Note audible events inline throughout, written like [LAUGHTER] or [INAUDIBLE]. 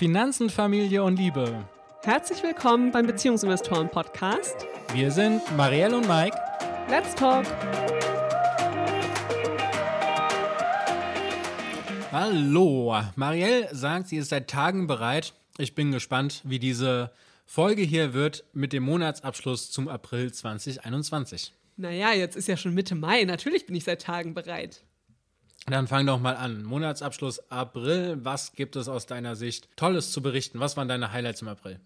Finanzen, Familie und Liebe. Herzlich willkommen beim Beziehungsinvestoren Podcast. Wir sind Marielle und Mike. Let's talk. Hallo. Marielle sagt, sie ist seit Tagen bereit. Ich bin gespannt, wie diese Folge hier wird mit dem Monatsabschluss zum April 2021. Naja, jetzt ist ja schon Mitte Mai. Natürlich bin ich seit Tagen bereit. Dann fang doch mal an. Monatsabschluss April. Was gibt es aus deiner Sicht Tolles zu berichten? Was waren deine Highlights im April?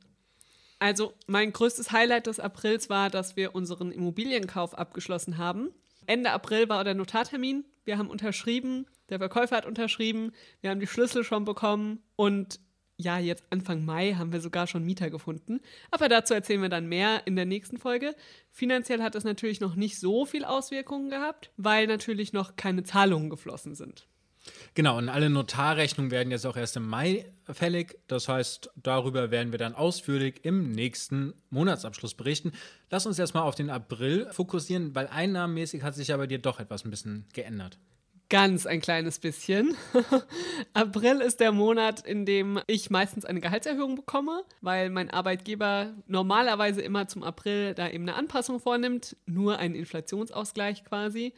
Also, mein größtes Highlight des Aprils war, dass wir unseren Immobilienkauf abgeschlossen haben. Ende April war der Notartermin. Wir haben unterschrieben, der Verkäufer hat unterschrieben, wir haben die Schlüssel schon bekommen und ja, jetzt Anfang Mai haben wir sogar schon Mieter gefunden. Aber dazu erzählen wir dann mehr in der nächsten Folge. Finanziell hat es natürlich noch nicht so viel Auswirkungen gehabt, weil natürlich noch keine Zahlungen geflossen sind. Genau, und alle Notarrechnungen werden jetzt auch erst im Mai fällig. Das heißt, darüber werden wir dann ausführlich im nächsten Monatsabschluss berichten. Lass uns erstmal auf den April fokussieren, weil einnahmenmäßig hat sich ja bei dir doch etwas ein bisschen geändert. Ganz ein kleines bisschen. [LAUGHS] April ist der Monat, in dem ich meistens eine Gehaltserhöhung bekomme, weil mein Arbeitgeber normalerweise immer zum April da eben eine Anpassung vornimmt, nur einen Inflationsausgleich quasi.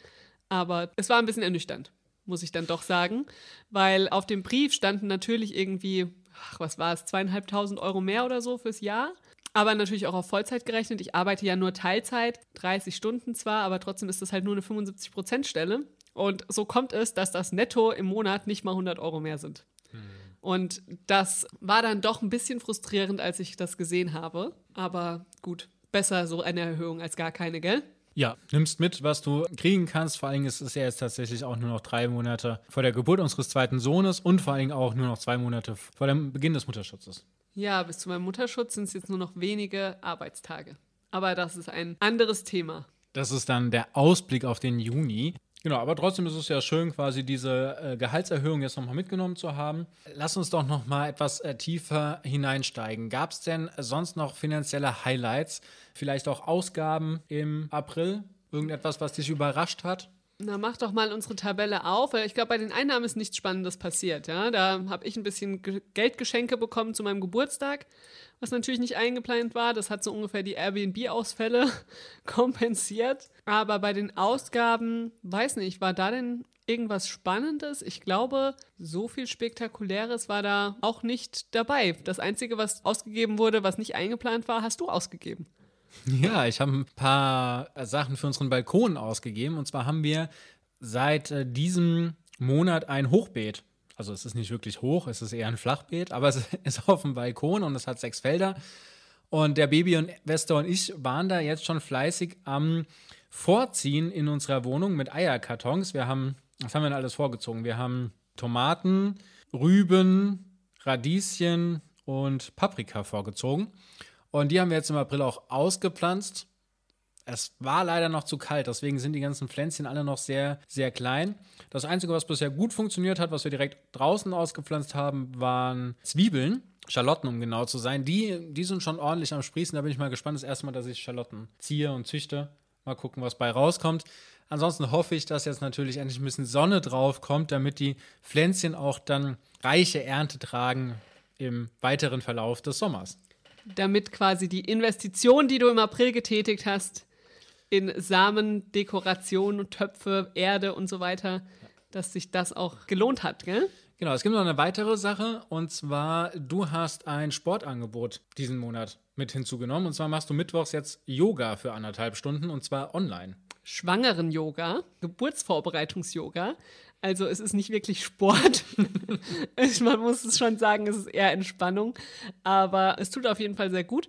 Aber es war ein bisschen ernüchternd, muss ich dann doch sagen, weil auf dem Brief standen natürlich irgendwie, ach, was war es, zweieinhalbtausend Euro mehr oder so fürs Jahr aber natürlich auch auf Vollzeit gerechnet. Ich arbeite ja nur Teilzeit, 30 Stunden zwar, aber trotzdem ist das halt nur eine 75-Prozent-Stelle. Und so kommt es, dass das Netto im Monat nicht mal 100 Euro mehr sind. Hm. Und das war dann doch ein bisschen frustrierend, als ich das gesehen habe. Aber gut, besser so eine Erhöhung als gar keine, gell? Ja, nimmst mit, was du kriegen kannst. Vor allem ist es ja jetzt tatsächlich auch nur noch drei Monate vor der Geburt unseres zweiten Sohnes und vor allem auch nur noch zwei Monate vor dem Beginn des Mutterschutzes. Ja, bis zu meinem Mutterschutz sind es jetzt nur noch wenige Arbeitstage. Aber das ist ein anderes Thema. Das ist dann der Ausblick auf den Juni. Genau, aber trotzdem ist es ja schön, quasi diese äh, Gehaltserhöhung jetzt nochmal mitgenommen zu haben. Lass uns doch nochmal etwas äh, tiefer hineinsteigen. Gab es denn sonst noch finanzielle Highlights, vielleicht auch Ausgaben im April? Irgendetwas, was dich überrascht hat? Na, mach doch mal unsere Tabelle auf. Ich glaube, bei den Einnahmen ist nichts Spannendes passiert. Ja? Da habe ich ein bisschen Geldgeschenke bekommen zu meinem Geburtstag was natürlich nicht eingeplant war. Das hat so ungefähr die Airbnb-Ausfälle [LAUGHS] kompensiert. Aber bei den Ausgaben, weiß nicht, war da denn irgendwas Spannendes? Ich glaube, so viel Spektakuläres war da auch nicht dabei. Das Einzige, was ausgegeben wurde, was nicht eingeplant war, hast du ausgegeben. Ja, ich habe ein paar Sachen für unseren Balkon ausgegeben. Und zwar haben wir seit äh, diesem Monat ein Hochbeet also es ist nicht wirklich hoch, es ist eher ein Flachbeet, aber es [LAUGHS] ist auf dem Balkon und es hat sechs Felder. Und der Baby und Wester und ich waren da jetzt schon fleißig am Vorziehen in unserer Wohnung mit Eierkartons. Wir haben, was haben wir denn alles vorgezogen? Wir haben Tomaten, Rüben, Radieschen und Paprika vorgezogen. Und die haben wir jetzt im April auch ausgepflanzt. Es war leider noch zu kalt, deswegen sind die ganzen Pflänzchen alle noch sehr, sehr klein. Das Einzige, was bisher gut funktioniert hat, was wir direkt draußen ausgepflanzt haben, waren Zwiebeln. Schalotten, um genau zu sein. Die, die sind schon ordentlich am Sprießen. Da bin ich mal gespannt. Das erste Mal, dass ich Schalotten ziehe und züchte. Mal gucken, was bei rauskommt. Ansonsten hoffe ich, dass jetzt natürlich endlich ein bisschen Sonne drauf kommt, damit die Pflänzchen auch dann reiche Ernte tragen im weiteren Verlauf des Sommers. Damit quasi die Investition, die du im April getätigt hast, in Samen, Dekoration, Töpfe, Erde und so weiter, dass sich das auch gelohnt hat, gell? Genau, es gibt noch eine weitere Sache und zwar, du hast ein Sportangebot diesen Monat mit hinzugenommen und zwar machst du mittwochs jetzt Yoga für anderthalb Stunden und zwar online. Schwangeren-Yoga, Geburtsvorbereitungs-Yoga. Also es ist nicht wirklich Sport. [LAUGHS] Man muss es schon sagen, es ist eher Entspannung. Aber es tut auf jeden Fall sehr gut.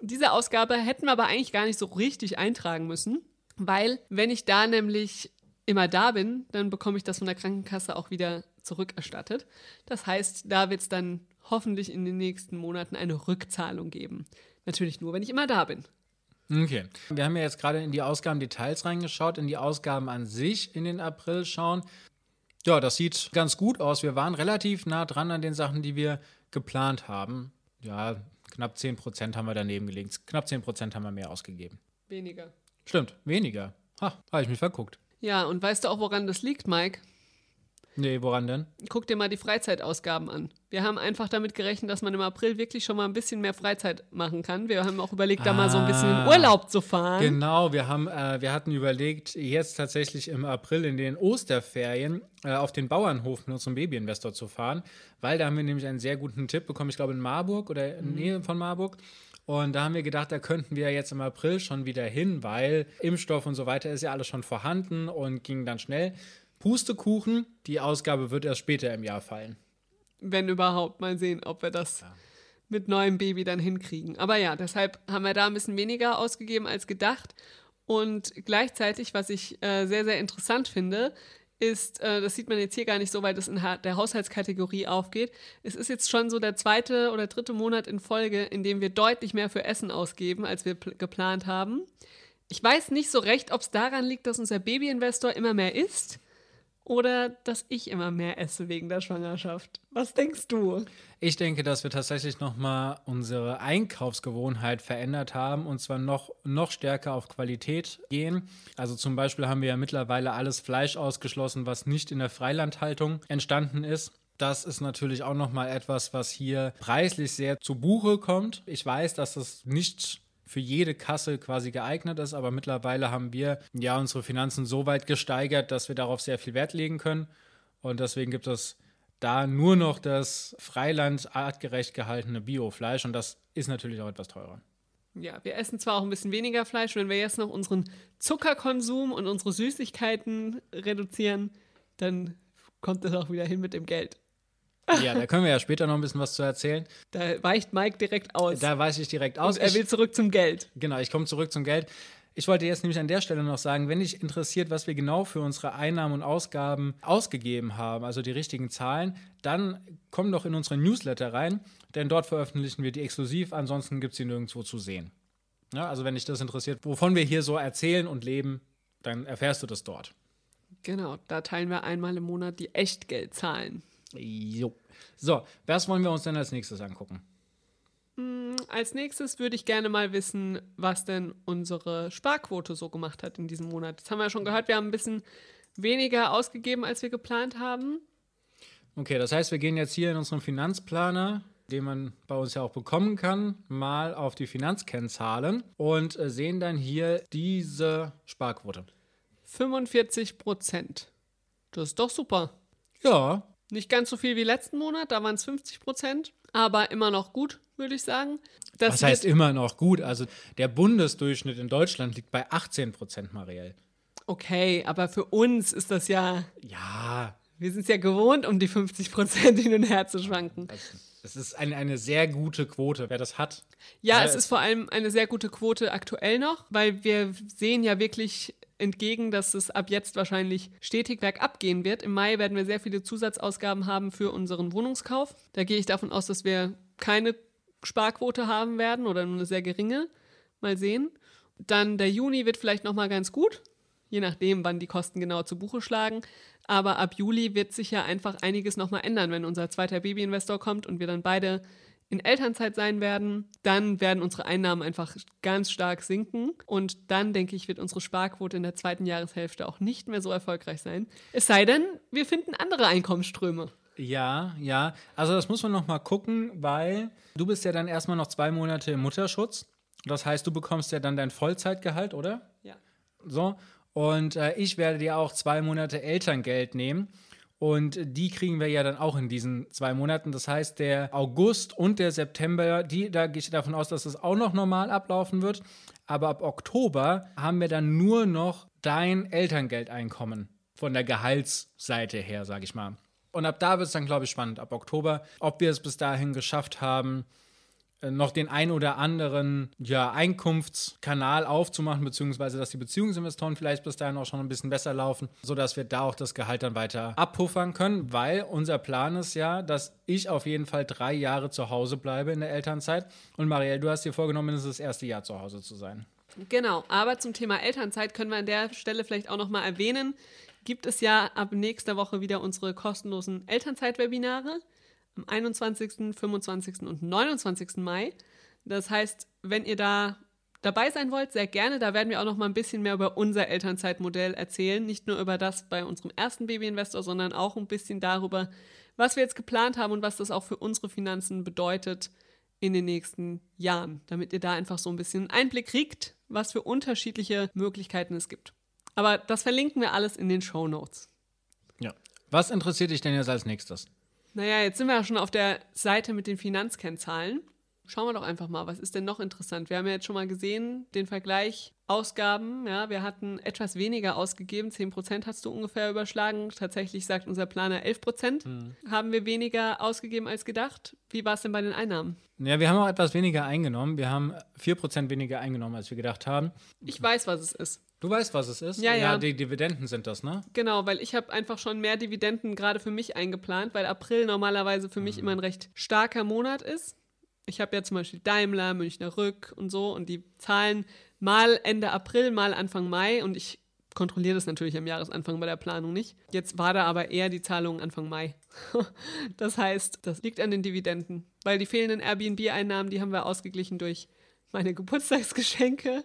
Diese Ausgabe hätten wir aber eigentlich gar nicht so richtig eintragen müssen, weil wenn ich da nämlich immer da bin, dann bekomme ich das von der Krankenkasse auch wieder zurückerstattet. Das heißt, da wird es dann hoffentlich in den nächsten Monaten eine Rückzahlung geben. Natürlich nur, wenn ich immer da bin. Okay. Wir haben ja jetzt gerade in die Ausgabendetails reingeschaut, in die Ausgaben an sich in den April schauen. Ja, das sieht ganz gut aus. Wir waren relativ nah dran an den Sachen, die wir geplant haben. Ja, Knapp 10 Prozent haben wir daneben gelegt. Knapp 10 Prozent haben wir mehr ausgegeben. Weniger. Stimmt, weniger. Ha, habe ich mich verguckt. Ja, und weißt du auch, woran das liegt, Mike? Nee, woran denn? Guck dir mal die Freizeitausgaben an. Wir haben einfach damit gerechnet, dass man im April wirklich schon mal ein bisschen mehr Freizeit machen kann. Wir haben auch überlegt, da mal so ein bisschen in Ah. Urlaub zu fahren. Genau, wir, haben, äh, wir hatten überlegt, jetzt tatsächlich im April in den Osterferien äh, auf den Bauernhof mit unserem Babyinvestor zu fahren, weil da haben wir nämlich einen sehr guten Tipp bekommen, ich glaube in Marburg oder in der Nähe von Marburg. Und da haben wir gedacht, da könnten wir jetzt im April schon wieder hin, weil Impfstoff und so weiter ist ja alles schon vorhanden und ging dann schnell. Pustekuchen, die Ausgabe wird erst später im Jahr fallen. Wenn überhaupt, mal sehen, ob wir das mit neuem Baby dann hinkriegen. Aber ja, deshalb haben wir da ein bisschen weniger ausgegeben als gedacht. Und gleichzeitig, was ich äh, sehr, sehr interessant finde, ist, äh, das sieht man jetzt hier gar nicht so, weil das in ha der Haushaltskategorie aufgeht. Es ist jetzt schon so der zweite oder dritte Monat in Folge, in dem wir deutlich mehr für Essen ausgeben, als wir pl- geplant haben. Ich weiß nicht so recht, ob es daran liegt, dass unser Babyinvestor immer mehr isst oder dass ich immer mehr esse wegen der Schwangerschaft. Was denkst du? Ich denke, dass wir tatsächlich nochmal unsere Einkaufsgewohnheit verändert haben und zwar noch, noch stärker auf Qualität gehen. Also zum Beispiel haben wir ja mittlerweile alles Fleisch ausgeschlossen, was nicht in der Freilandhaltung entstanden ist. Das ist natürlich auch nochmal etwas, was hier preislich sehr zu Buche kommt. Ich weiß, dass das nicht für jede Kasse quasi geeignet ist, aber mittlerweile haben wir ja unsere Finanzen so weit gesteigert, dass wir darauf sehr viel Wert legen können. Und deswegen gibt es da nur noch das Freiland artgerecht gehaltene Biofleisch und das ist natürlich auch etwas teurer. Ja, wir essen zwar auch ein bisschen weniger Fleisch, wenn wir jetzt noch unseren Zuckerkonsum und unsere Süßigkeiten reduzieren, dann kommt das auch wieder hin mit dem Geld. Ja, da können wir ja später noch ein bisschen was zu erzählen. Da weicht Mike direkt aus. Da weiß ich direkt aus. und er will zurück zum Geld. genau, ich komme zurück zum Geld. Ich wollte jetzt nämlich an der Stelle noch sagen, wenn dich interessiert, was wir genau für unsere Einnahmen und Ausgaben ausgegeben haben, also die richtigen Zahlen, dann komm doch in unsere Newsletter rein, denn dort veröffentlichen wir die exklusiv, ansonsten gibt es sie nirgendwo zu sehen. Ja, also wenn dich das interessiert, wovon wir hier so erzählen und leben, dann erfährst du das dort. Genau, da teilen wir einmal im Monat die Echtgeldzahlen. Jo. So, was wollen wir uns denn als nächstes angucken? Als nächstes würde ich gerne mal wissen, was denn unsere Sparquote so gemacht hat in diesem Monat. Das haben wir ja schon gehört, wir haben ein bisschen weniger ausgegeben, als wir geplant haben. Okay, das heißt, wir gehen jetzt hier in unserem Finanzplaner, den man bei uns ja auch bekommen kann, mal auf die Finanzkennzahlen und äh, sehen dann hier diese Sparquote. 45 Prozent. Das ist doch super. Ja, Nicht ganz so viel wie letzten Monat, da waren es 50 Prozent, aber immer noch gut, würde ich sagen. Das das heißt immer noch gut. Also der Bundesdurchschnitt in Deutschland liegt bei 18 Prozent, Marielle. okay, aber für uns ist das ja, Ja, wir sind es ja gewohnt, um die 50 Prozent hin und her zu schwanken. das ist eine, eine sehr gute Quote. Wer das hat, Ja, Ja, es ist vor allem eine sehr gute Quote aktuell noch, weil wir sehen ja wirklich entgegen, dass es ab jetzt wahrscheinlich stetig bergab gehen wird. Im Mai werden wir sehr viele Zusatzausgaben haben für unseren Wohnungskauf. Da gehe ich davon aus, dass wir keine Sparquote haben werden oder nur eine sehr geringe. Mal sehen. Dann der Juni wird vielleicht noch mal ganz gut, je nachdem, wann die Kosten genau zu Buche schlagen. Aber ab Juli wird sich ja einfach einiges noch mal ändern, wenn unser zweiter Babyinvestor kommt und wir dann beide in Elternzeit sein werden, dann werden unsere Einnahmen einfach ganz stark sinken. Und dann, denke ich, wird unsere Sparquote in der zweiten Jahreshälfte auch nicht mehr so erfolgreich sein. Es sei denn, wir finden andere Einkommensströme. Ja, ja. Also das muss man noch mal gucken, weil du bist ja dann erstmal noch zwei Monate im Mutterschutz. Das heißt, du bekommst ja dann dein Vollzeitgehalt, oder? Ja. So. Und äh, ich werde dir auch zwei Monate Elterngeld nehmen. Und die kriegen wir ja dann auch in diesen zwei Monaten. Das heißt, der August und der September, die, da gehe ich davon aus, dass es auch noch normal ablaufen wird. Aber ab Oktober haben wir dann nur noch dein Elterngeldeinkommen von der Gehaltsseite her, sage ich mal. Und ab da wird es dann, glaube ich, spannend. Ab Oktober, ob wir es bis dahin geschafft haben, noch den ein oder anderen ja, Einkunftskanal aufzumachen, beziehungsweise dass die Beziehungsinvestoren vielleicht bis dahin auch schon ein bisschen besser laufen, sodass wir da auch das Gehalt dann weiter abpuffern können, weil unser Plan ist ja, dass ich auf jeden Fall drei Jahre zu Hause bleibe in der Elternzeit. Und Marielle, du hast dir vorgenommen, mindestens das erste Jahr zu Hause zu sein. Genau, aber zum Thema Elternzeit können wir an der Stelle vielleicht auch nochmal erwähnen, gibt es ja ab nächster Woche wieder unsere kostenlosen Elternzeit-Webinare am 21., 25. und 29. Mai. Das heißt, wenn ihr da dabei sein wollt, sehr gerne. Da werden wir auch noch mal ein bisschen mehr über unser Elternzeitmodell erzählen. Nicht nur über das bei unserem ersten Babyinvestor, sondern auch ein bisschen darüber, was wir jetzt geplant haben und was das auch für unsere Finanzen bedeutet in den nächsten Jahren, damit ihr da einfach so ein bisschen Einblick kriegt, was für unterschiedliche Möglichkeiten es gibt. Aber das verlinken wir alles in den Show Notes. Ja. Was interessiert dich denn jetzt als nächstes? Naja, jetzt sind wir ja schon auf der Seite mit den Finanzkennzahlen. Schauen wir doch einfach mal, was ist denn noch interessant? Wir haben ja jetzt schon mal gesehen, den Vergleich Ausgaben. Ja, wir hatten etwas weniger ausgegeben, 10% hast du ungefähr überschlagen. Tatsächlich sagt unser Planer 11% mhm. haben wir weniger ausgegeben als gedacht. Wie war es denn bei den Einnahmen? Ja, wir haben auch etwas weniger eingenommen. Wir haben 4% weniger eingenommen, als wir gedacht haben. Ich weiß, was es ist. Du weißt, was es ist? Ja, ja. ja die Dividenden sind das, ne? Genau, weil ich habe einfach schon mehr Dividenden gerade für mich eingeplant, weil April normalerweise für mich mhm. immer ein recht starker Monat ist. Ich habe ja zum Beispiel Daimler, Münchner Rück und so und die zahlen mal Ende April, mal Anfang Mai und ich kontrolliere das natürlich am Jahresanfang bei der Planung nicht. Jetzt war da aber eher die Zahlung Anfang Mai. [LAUGHS] das heißt, das liegt an den Dividenden, weil die fehlenden Airbnb-Einnahmen, die haben wir ausgeglichen durch meine [LAUGHS] Geburtstagsgeschenke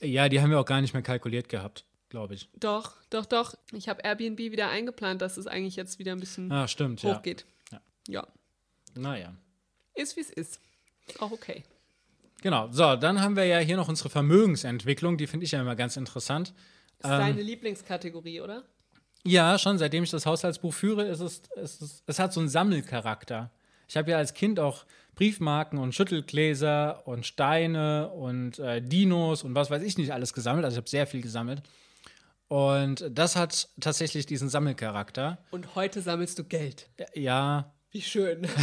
ja, die haben wir auch gar nicht mehr kalkuliert gehabt, glaube ich. Doch, doch, doch. Ich habe Airbnb wieder eingeplant, dass es eigentlich jetzt wieder ein bisschen ah, stimmt, hochgeht. Ja. ja. Naja. Ist wie es ist. Auch okay. Genau, so, dann haben wir ja hier noch unsere Vermögensentwicklung, die finde ich ja immer ganz interessant. Ist ähm, deine Lieblingskategorie, oder? Ja, schon seitdem ich das Haushaltsbuch führe, ist es, ist es, es hat so einen Sammelcharakter. Ich habe ja als Kind auch Briefmarken und Schüttelgläser und Steine und äh, Dinos und was weiß ich nicht alles gesammelt. Also ich habe sehr viel gesammelt. Und das hat tatsächlich diesen Sammelcharakter. Und heute sammelst du Geld. Ja. Wie schön. [LAUGHS]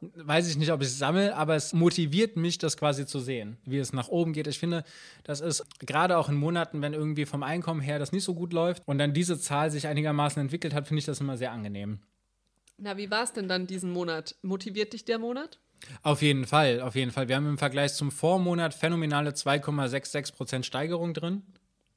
Weiß ich nicht, ob ich es sammle, aber es motiviert mich, das quasi zu sehen, wie es nach oben geht. Ich finde, das ist gerade auch in Monaten, wenn irgendwie vom Einkommen her das nicht so gut läuft und dann diese Zahl sich einigermaßen entwickelt hat, finde ich das immer sehr angenehm. Na, wie war es denn dann diesen Monat? Motiviert dich der Monat? Auf jeden Fall, auf jeden Fall. Wir haben im Vergleich zum Vormonat phänomenale 2,66% Steigerung drin.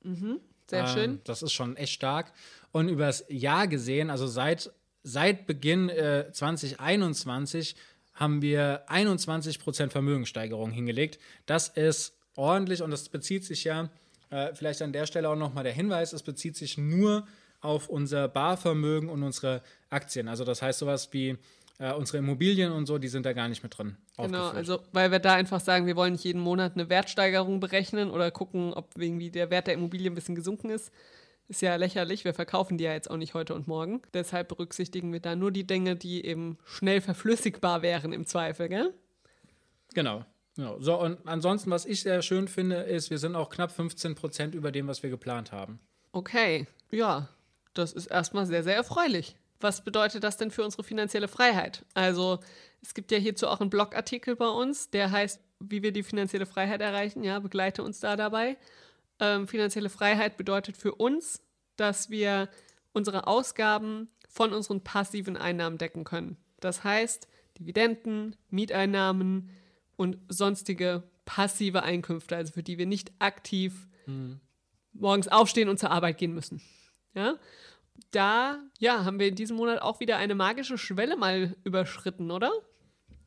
Mhm, sehr ähm, schön. Das ist schon echt stark. Und über das Jahr gesehen, also seit, seit Beginn äh, 2021, haben wir 21% Vermögenssteigerung hingelegt. Das ist ordentlich und das bezieht sich ja, äh, vielleicht an der Stelle auch nochmal der Hinweis, es bezieht sich nur auf unser Barvermögen und unsere Aktien. Also das heißt sowas wie äh, unsere Immobilien und so, die sind da gar nicht mit drin. Genau, also weil wir da einfach sagen, wir wollen nicht jeden Monat eine Wertsteigerung berechnen oder gucken, ob irgendwie der Wert der Immobilie ein bisschen gesunken ist. Ist ja lächerlich, wir verkaufen die ja jetzt auch nicht heute und morgen. Deshalb berücksichtigen wir da nur die Dinge, die eben schnell verflüssigbar wären im Zweifel, gell? Genau. Genau. So, und ansonsten, was ich sehr schön finde, ist, wir sind auch knapp 15 Prozent über dem, was wir geplant haben. Okay, ja, das ist erstmal sehr, sehr erfreulich. Was bedeutet das denn für unsere finanzielle Freiheit? Also, es gibt ja hierzu auch einen Blogartikel bei uns, der heißt, wie wir die finanzielle Freiheit erreichen. Ja, begleite uns da dabei. Ähm, finanzielle Freiheit bedeutet für uns, dass wir unsere Ausgaben von unseren passiven Einnahmen decken können. Das heißt, Dividenden, Mieteinnahmen und sonstige passive Einkünfte, also für die wir nicht aktiv mhm. morgens aufstehen und zur Arbeit gehen müssen. Ja? Da ja, haben wir in diesem Monat auch wieder eine magische Schwelle mal überschritten, oder?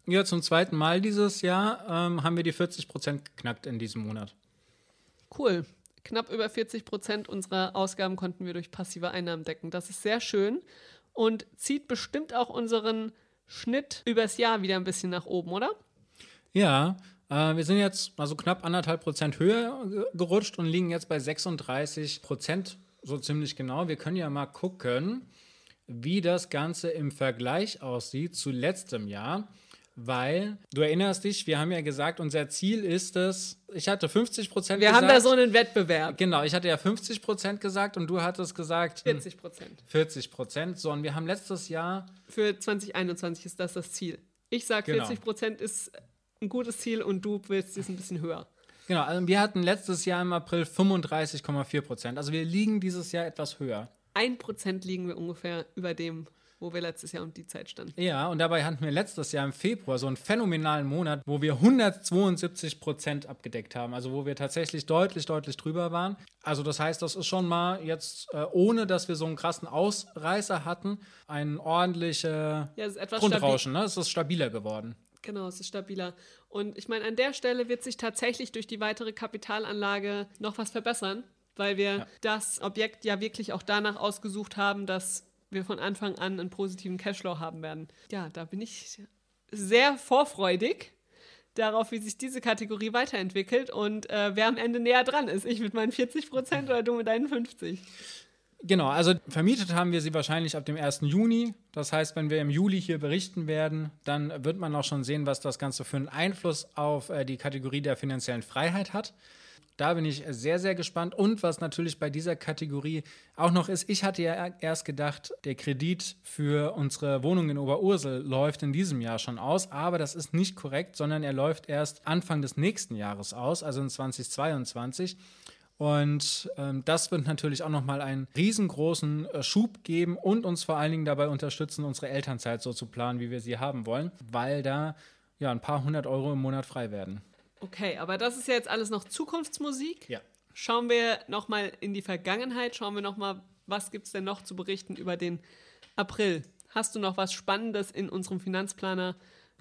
Ja, zum zweiten Mal dieses Jahr ähm, haben wir die 40 Prozent geknackt in diesem Monat. Cool. Knapp über 40 Prozent unserer Ausgaben konnten wir durch passive Einnahmen decken. Das ist sehr schön und zieht bestimmt auch unseren Schnitt übers Jahr wieder ein bisschen nach oben, oder? Ja, äh, wir sind jetzt also knapp anderthalb Prozent höher gerutscht und liegen jetzt bei 36 Prozent so ziemlich genau. Wir können ja mal gucken, wie das Ganze im Vergleich aussieht zu letztem Jahr. Weil, du erinnerst dich, wir haben ja gesagt, unser Ziel ist es, ich hatte 50 Prozent gesagt. Wir haben da so einen Wettbewerb. Genau, ich hatte ja 50 Prozent gesagt und du hattest gesagt 40 hm, Prozent. 40 Prozent. So, und wir haben letztes Jahr. Für 2021 ist das das Ziel. Ich sage, 40 genau. Prozent ist ein gutes Ziel und du willst es ein bisschen höher. Genau, also wir hatten letztes Jahr im April 35,4 Prozent. Also wir liegen dieses Jahr etwas höher. Ein Prozent liegen wir ungefähr über dem, wo wir letztes Jahr um die Zeit standen. Ja, und dabei hatten wir letztes Jahr im Februar so einen phänomenalen Monat, wo wir 172 Prozent abgedeckt haben. Also wo wir tatsächlich deutlich, deutlich drüber waren. Also das heißt, das ist schon mal jetzt, äh, ohne dass wir so einen krassen Ausreißer hatten, ein ordentliches ja, Grundrauschen. Ne? Es ist stabiler geworden. Genau, es ist stabiler. Und ich meine, an der Stelle wird sich tatsächlich durch die weitere Kapitalanlage noch was verbessern, weil wir ja. das Objekt ja wirklich auch danach ausgesucht haben, dass wir von Anfang an einen positiven Cashflow haben werden. Ja, da bin ich sehr vorfreudig darauf, wie sich diese Kategorie weiterentwickelt und äh, wer am Ende näher dran ist. Ich mit meinen 40 Prozent oder du mit deinen 50. Genau, also vermietet haben wir sie wahrscheinlich ab dem 1. Juni. Das heißt, wenn wir im Juli hier berichten werden, dann wird man auch schon sehen, was das Ganze für einen Einfluss auf äh, die Kategorie der finanziellen Freiheit hat. Da bin ich sehr, sehr gespannt. Und was natürlich bei dieser Kategorie auch noch ist, ich hatte ja erst gedacht, der Kredit für unsere Wohnung in Oberursel läuft in diesem Jahr schon aus. Aber das ist nicht korrekt, sondern er läuft erst Anfang des nächsten Jahres aus, also in 2022. Und ähm, das wird natürlich auch nochmal einen riesengroßen äh, Schub geben und uns vor allen Dingen dabei unterstützen, unsere Elternzeit so zu planen, wie wir sie haben wollen, weil da ja ein paar hundert Euro im Monat frei werden. Okay, aber das ist ja jetzt alles noch Zukunftsmusik. Ja. Schauen wir nochmal in die Vergangenheit, schauen wir nochmal, was gibt es denn noch zu berichten über den April? Hast du noch was Spannendes in unserem Finanzplaner,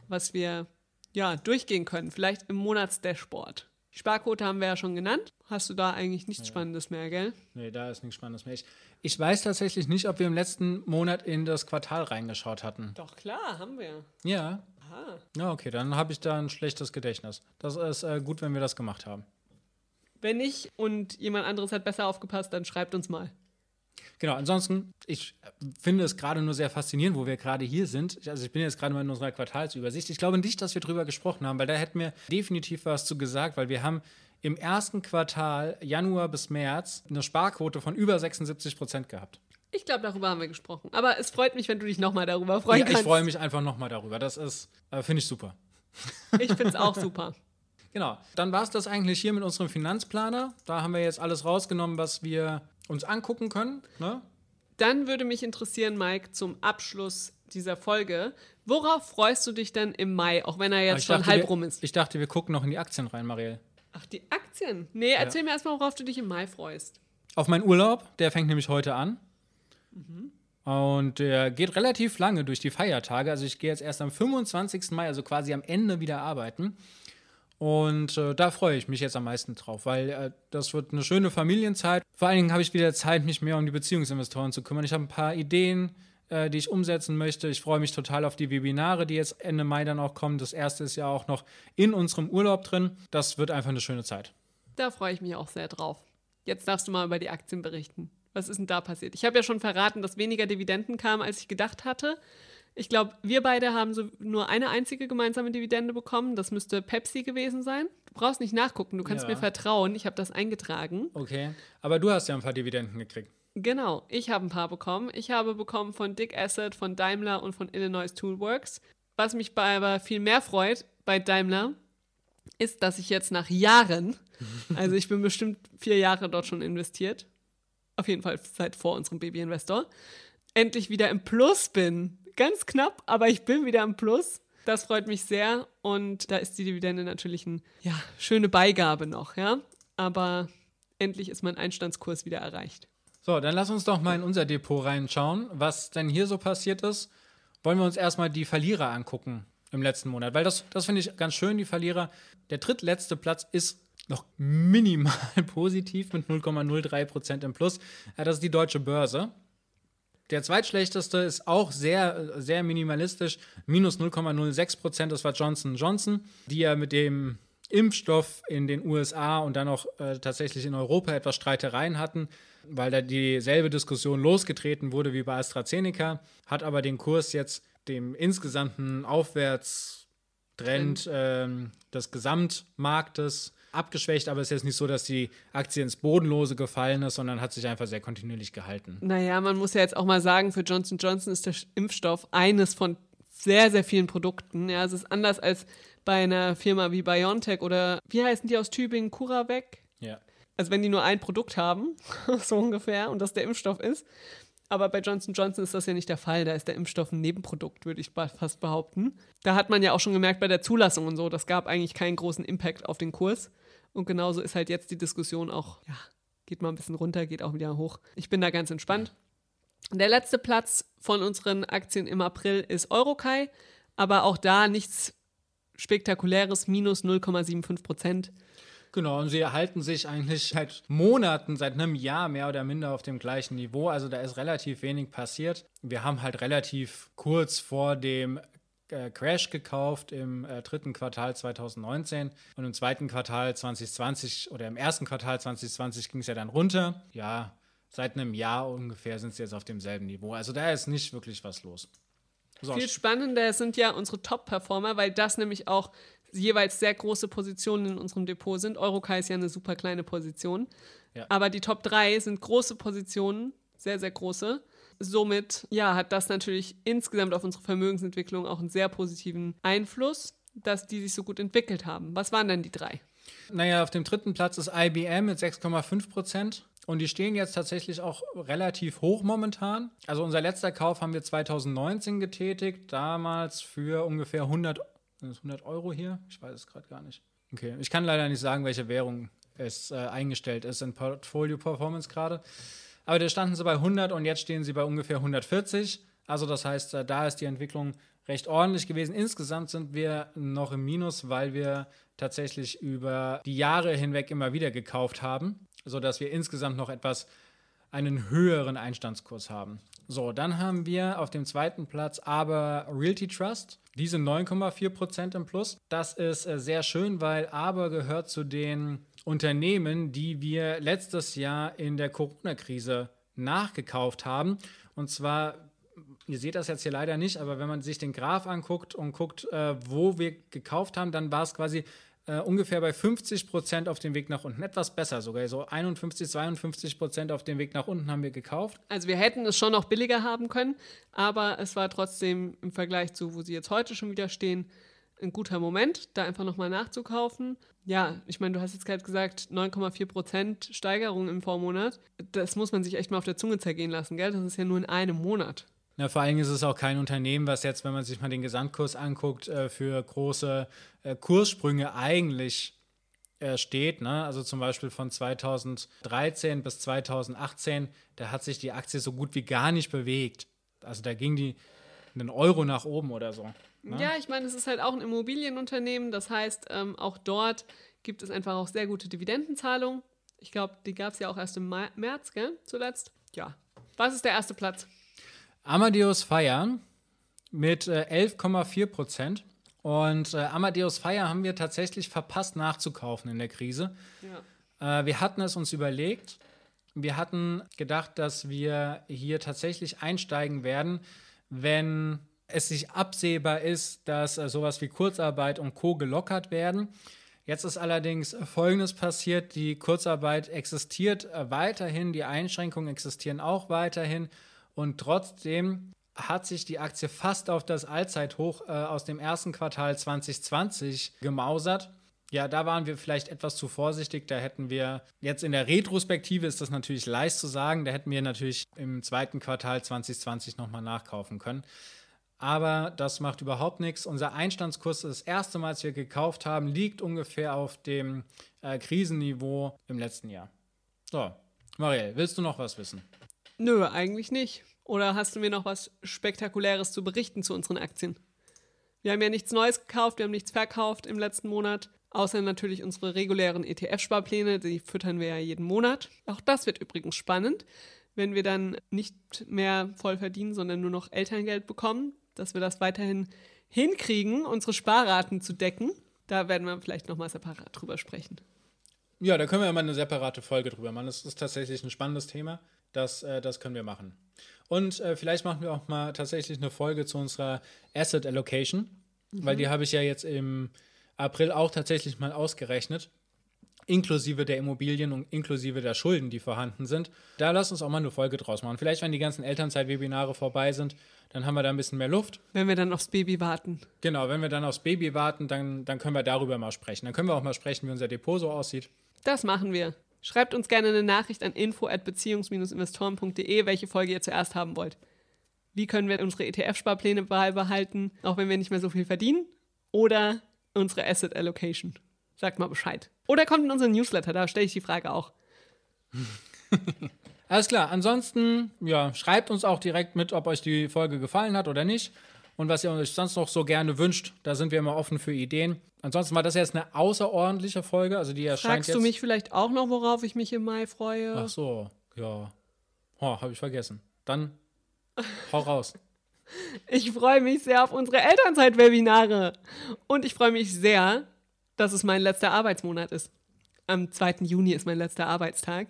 was wir ja durchgehen können? Vielleicht im Monatsdashboard. Die Sparquote haben wir ja schon genannt. Hast du da eigentlich nichts ja. Spannendes mehr, gell? Nee, da ist nichts Spannendes mehr. Ich, ich, weiß tatsächlich nicht, ob wir im letzten Monat in das Quartal reingeschaut hatten. Doch, klar, haben wir. Ja. Aha. Ja, okay, dann habe ich da ein schlechtes Gedächtnis. Das ist äh, gut, wenn wir das gemacht haben. Wenn nicht und jemand anderes hat besser aufgepasst, dann schreibt uns mal. Genau, ansonsten, ich finde es gerade nur sehr faszinierend, wo wir gerade hier sind. Also ich bin jetzt gerade mal in unserer Quartalsübersicht. Ich glaube nicht, dass wir drüber gesprochen haben, weil da hätten wir definitiv was zu gesagt, weil wir haben im ersten Quartal, Januar bis März, eine Sparquote von über 76 Prozent gehabt. Ich glaube, darüber haben wir gesprochen. Aber es freut mich, wenn du dich nochmal darüber freuen ja, kannst. Ich freue mich einfach nochmal darüber. Das ist, äh, finde ich super. Ich finde es auch super. [LAUGHS] Genau. Dann war es das eigentlich hier mit unserem Finanzplaner. Da haben wir jetzt alles rausgenommen, was wir uns angucken können. Ne? Dann würde mich interessieren, Mike, zum Abschluss dieser Folge. Worauf freust du dich denn im Mai, auch wenn er jetzt schon halb wir, rum ist? Ich dachte, wir gucken noch in die Aktien rein, Marielle. Ach, die Aktien? Nee, erzähl ja. mir erstmal, worauf du dich im Mai freust. Auf meinen Urlaub, der fängt nämlich heute an. Und der geht relativ lange durch die Feiertage. Also ich gehe jetzt erst am 25. Mai, also quasi am Ende wieder arbeiten. Und äh, da freue ich mich jetzt am meisten drauf, weil äh, das wird eine schöne Familienzeit. Vor allen Dingen habe ich wieder Zeit, mich mehr um die Beziehungsinvestoren zu kümmern. Ich habe ein paar Ideen, äh, die ich umsetzen möchte. Ich freue mich total auf die Webinare, die jetzt Ende Mai dann auch kommen. Das erste ist ja auch noch in unserem Urlaub drin. Das wird einfach eine schöne Zeit. Da freue ich mich auch sehr drauf. Jetzt darfst du mal über die Aktien berichten. Was ist denn da passiert? Ich habe ja schon verraten, dass weniger Dividenden kamen, als ich gedacht hatte. Ich glaube, wir beide haben so nur eine einzige gemeinsame Dividende bekommen. Das müsste Pepsi gewesen sein. Du brauchst nicht nachgucken, du kannst ja. mir vertrauen. Ich habe das eingetragen. Okay, aber du hast ja ein paar Dividenden gekriegt. Genau, ich habe ein paar bekommen. Ich habe bekommen von Dick Asset, von Daimler und von Illinois Toolworks. Was mich aber viel mehr freut bei Daimler, ist, dass ich jetzt nach Jahren, [LAUGHS] also ich bin bestimmt vier Jahre dort schon investiert, auf jeden Fall seit vor unserem Baby-Investor, endlich wieder im Plus bin. Ganz knapp, aber ich bin wieder im Plus. Das freut mich sehr und da ist die Dividende natürlich eine ja, schöne Beigabe noch, ja. Aber endlich ist mein Einstandskurs wieder erreicht. So, dann lass uns doch mal in unser Depot reinschauen, was denn hier so passiert ist. Wollen wir uns erstmal die Verlierer angucken im letzten Monat, weil das, das finde ich ganz schön, die Verlierer. Der drittletzte Platz ist noch minimal [LAUGHS] positiv mit 0,03 Prozent im Plus. Das ist die deutsche Börse. Der zweitschlechteste ist auch sehr, sehr minimalistisch, minus 0,06 Prozent. Das war Johnson Johnson, die ja mit dem Impfstoff in den USA und dann auch äh, tatsächlich in Europa etwas Streitereien hatten, weil da dieselbe Diskussion losgetreten wurde wie bei AstraZeneca, hat aber den Kurs jetzt dem insgesamten Aufwärtstrend äh, des Gesamtmarktes abgeschwächt, aber es ist jetzt nicht so, dass die Aktie ins Bodenlose gefallen ist, sondern hat sich einfach sehr kontinuierlich gehalten. Naja, man muss ja jetzt auch mal sagen, für Johnson Johnson ist der Impfstoff eines von sehr, sehr vielen Produkten. Ja, es ist anders als bei einer Firma wie BioNTech oder wie heißen die aus Tübingen, CuraVac? Ja. Also wenn die nur ein Produkt haben, [LAUGHS] so ungefähr, und das der Impfstoff ist. Aber bei Johnson Johnson ist das ja nicht der Fall. Da ist der Impfstoff ein Nebenprodukt, würde ich fast behaupten. Da hat man ja auch schon gemerkt bei der Zulassung und so, das gab eigentlich keinen großen Impact auf den Kurs. Und genauso ist halt jetzt die Diskussion auch, ja, geht mal ein bisschen runter, geht auch wieder hoch. Ich bin da ganz entspannt. Der letzte Platz von unseren Aktien im April ist Eurokai, aber auch da nichts spektakuläres minus 0,75 Prozent. Genau, und sie erhalten sich eigentlich seit Monaten, seit einem Jahr mehr oder minder auf dem gleichen Niveau. Also da ist relativ wenig passiert. Wir haben halt relativ kurz vor dem äh, Crash gekauft im äh, dritten Quartal 2019 und im zweiten Quartal 2020 oder im ersten Quartal 2020 ging es ja dann runter. Ja, seit einem Jahr ungefähr sind sie jetzt auf demselben Niveau. Also da ist nicht wirklich was los. So. Viel spannender sind ja unsere Top-Performer, weil das nämlich auch jeweils sehr große Positionen in unserem Depot sind. Eurokai ist ja eine super kleine Position. Ja. Aber die Top 3 sind große Positionen, sehr, sehr große. Somit ja, hat das natürlich insgesamt auf unsere Vermögensentwicklung auch einen sehr positiven Einfluss, dass die sich so gut entwickelt haben. Was waren denn die drei? Naja, auf dem dritten Platz ist IBM mit 6,5 Prozent. Und die stehen jetzt tatsächlich auch relativ hoch momentan. Also unser letzter Kauf haben wir 2019 getätigt, damals für ungefähr 100 sind das 100 Euro hier? Ich weiß es gerade gar nicht. Okay, ich kann leider nicht sagen, welche Währung es äh, eingestellt ist in Portfolio Performance gerade. Aber da standen sie bei 100 und jetzt stehen sie bei ungefähr 140. Also das heißt, äh, da ist die Entwicklung recht ordentlich gewesen. Insgesamt sind wir noch im Minus, weil wir tatsächlich über die Jahre hinweg immer wieder gekauft haben, sodass wir insgesamt noch etwas einen höheren Einstandskurs haben. So, dann haben wir auf dem zweiten Platz aber Realty Trust. Diese 9,4% im Plus. Das ist äh, sehr schön, weil aber gehört zu den Unternehmen, die wir letztes Jahr in der Corona-Krise nachgekauft haben. Und zwar, ihr seht das jetzt hier leider nicht, aber wenn man sich den Graph anguckt und guckt, äh, wo wir gekauft haben, dann war es quasi äh, ungefähr bei 50 Prozent auf dem Weg nach unten. Etwas besser sogar. So 51, 52 Prozent auf dem Weg nach unten haben wir gekauft. Also wir hätten es schon noch billiger haben können, aber es war trotzdem im Vergleich zu, wo sie jetzt heute schon wieder stehen, ein guter Moment, da einfach nochmal nachzukaufen. Ja, ich meine, du hast jetzt gerade gesagt, 9,4 Prozent Steigerung im Vormonat. Das muss man sich echt mal auf der Zunge zergehen lassen, gell? Das ist ja nur in einem Monat. Na, vor allem ist es auch kein Unternehmen, was jetzt, wenn man sich mal den Gesamtkurs anguckt, äh, für große äh, Kurssprünge eigentlich äh, steht. Ne? Also zum Beispiel von 2013 bis 2018, da hat sich die Aktie so gut wie gar nicht bewegt. Also da ging die einen Euro nach oben oder so. Ne? Ja, ich meine, es ist halt auch ein Immobilienunternehmen. Das heißt, ähm, auch dort gibt es einfach auch sehr gute Dividendenzahlungen. Ich glaube, die gab es ja auch erst im März, gell? Zuletzt. Ja. Was ist der erste Platz? Amadeus Fire mit äh, 11,4 Prozent. Und äh, Amadeus Fire haben wir tatsächlich verpasst nachzukaufen in der Krise. Ja. Äh, wir hatten es uns überlegt. Wir hatten gedacht, dass wir hier tatsächlich einsteigen werden, wenn es sich absehbar ist, dass äh, sowas wie Kurzarbeit und Co. gelockert werden. Jetzt ist allerdings Folgendes passiert. Die Kurzarbeit existiert äh, weiterhin, die Einschränkungen existieren auch weiterhin. Und trotzdem hat sich die Aktie fast auf das Allzeithoch äh, aus dem ersten Quartal 2020 gemausert. Ja, da waren wir vielleicht etwas zu vorsichtig. Da hätten wir jetzt in der Retrospektive ist das natürlich leicht zu sagen. Da hätten wir natürlich im zweiten Quartal 2020 nochmal nachkaufen können. Aber das macht überhaupt nichts. Unser Einstandskurs, das erste Mal, als wir gekauft haben, liegt ungefähr auf dem äh, Krisenniveau im letzten Jahr. So, Marielle, willst du noch was wissen? Nö, eigentlich nicht. Oder hast du mir noch was Spektakuläres zu berichten zu unseren Aktien? Wir haben ja nichts Neues gekauft, wir haben nichts verkauft im letzten Monat, außer natürlich unsere regulären ETF-Sparpläne, die füttern wir ja jeden Monat. Auch das wird übrigens spannend, wenn wir dann nicht mehr voll verdienen, sondern nur noch Elterngeld bekommen, dass wir das weiterhin hinkriegen, unsere Sparraten zu decken. Da werden wir vielleicht nochmal separat drüber sprechen. Ja, da können wir ja mal eine separate Folge drüber machen. Das ist tatsächlich ein spannendes Thema. Das, äh, das können wir machen. Und äh, vielleicht machen wir auch mal tatsächlich eine Folge zu unserer Asset Allocation, mhm. weil die habe ich ja jetzt im April auch tatsächlich mal ausgerechnet, inklusive der Immobilien und inklusive der Schulden, die vorhanden sind. Da lass uns auch mal eine Folge draus machen. Vielleicht, wenn die ganzen Elternzeit-Webinare vorbei sind, dann haben wir da ein bisschen mehr Luft. Wenn wir dann aufs Baby warten. Genau, wenn wir dann aufs Baby warten, dann, dann können wir darüber mal sprechen. Dann können wir auch mal sprechen, wie unser Depot so aussieht. Das machen wir. Schreibt uns gerne eine Nachricht an info@beziehungs-investoren.de, welche Folge ihr zuerst haben wollt. Wie können wir unsere ETF-Sparpläne beibehalten, auch wenn wir nicht mehr so viel verdienen? Oder unsere Asset Allocation? Sagt mal Bescheid. Oder kommt in unseren Newsletter, da stelle ich die Frage auch. [LAUGHS] Alles klar. Ansonsten, ja, schreibt uns auch direkt mit, ob euch die Folge gefallen hat oder nicht. und was ihr euch sonst noch so gerne wünscht. Da sind wir immer offen für Ideen. Ansonsten war das jetzt eine außerordentliche Folge, also die erscheint Fragst jetzt. du mich vielleicht auch noch, worauf ich mich im Mai freue? Ach so, ja. Oh, habe ich vergessen. Dann hau raus. [LAUGHS] Ich freue mich sehr auf unsere Elternzeit-Webinare. Und ich freue mich sehr, dass es mein letzter Arbeitsmonat ist. Am 2. Juni ist mein letzter Arbeitstag.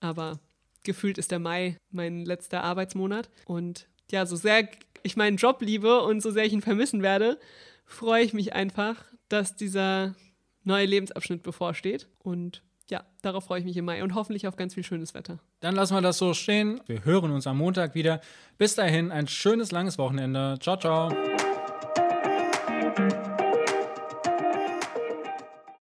Aber gefühlt ist der Mai mein letzter Arbeitsmonat. Und ja, so sehr ich meinen Job liebe und so sehr ich ihn vermissen werde, freue ich mich einfach, dass dieser neue Lebensabschnitt bevorsteht. Und ja, darauf freue ich mich im Mai und hoffentlich auf ganz viel schönes Wetter. Dann lassen wir das so stehen. Wir hören uns am Montag wieder. Bis dahin ein schönes langes Wochenende. Ciao, ciao.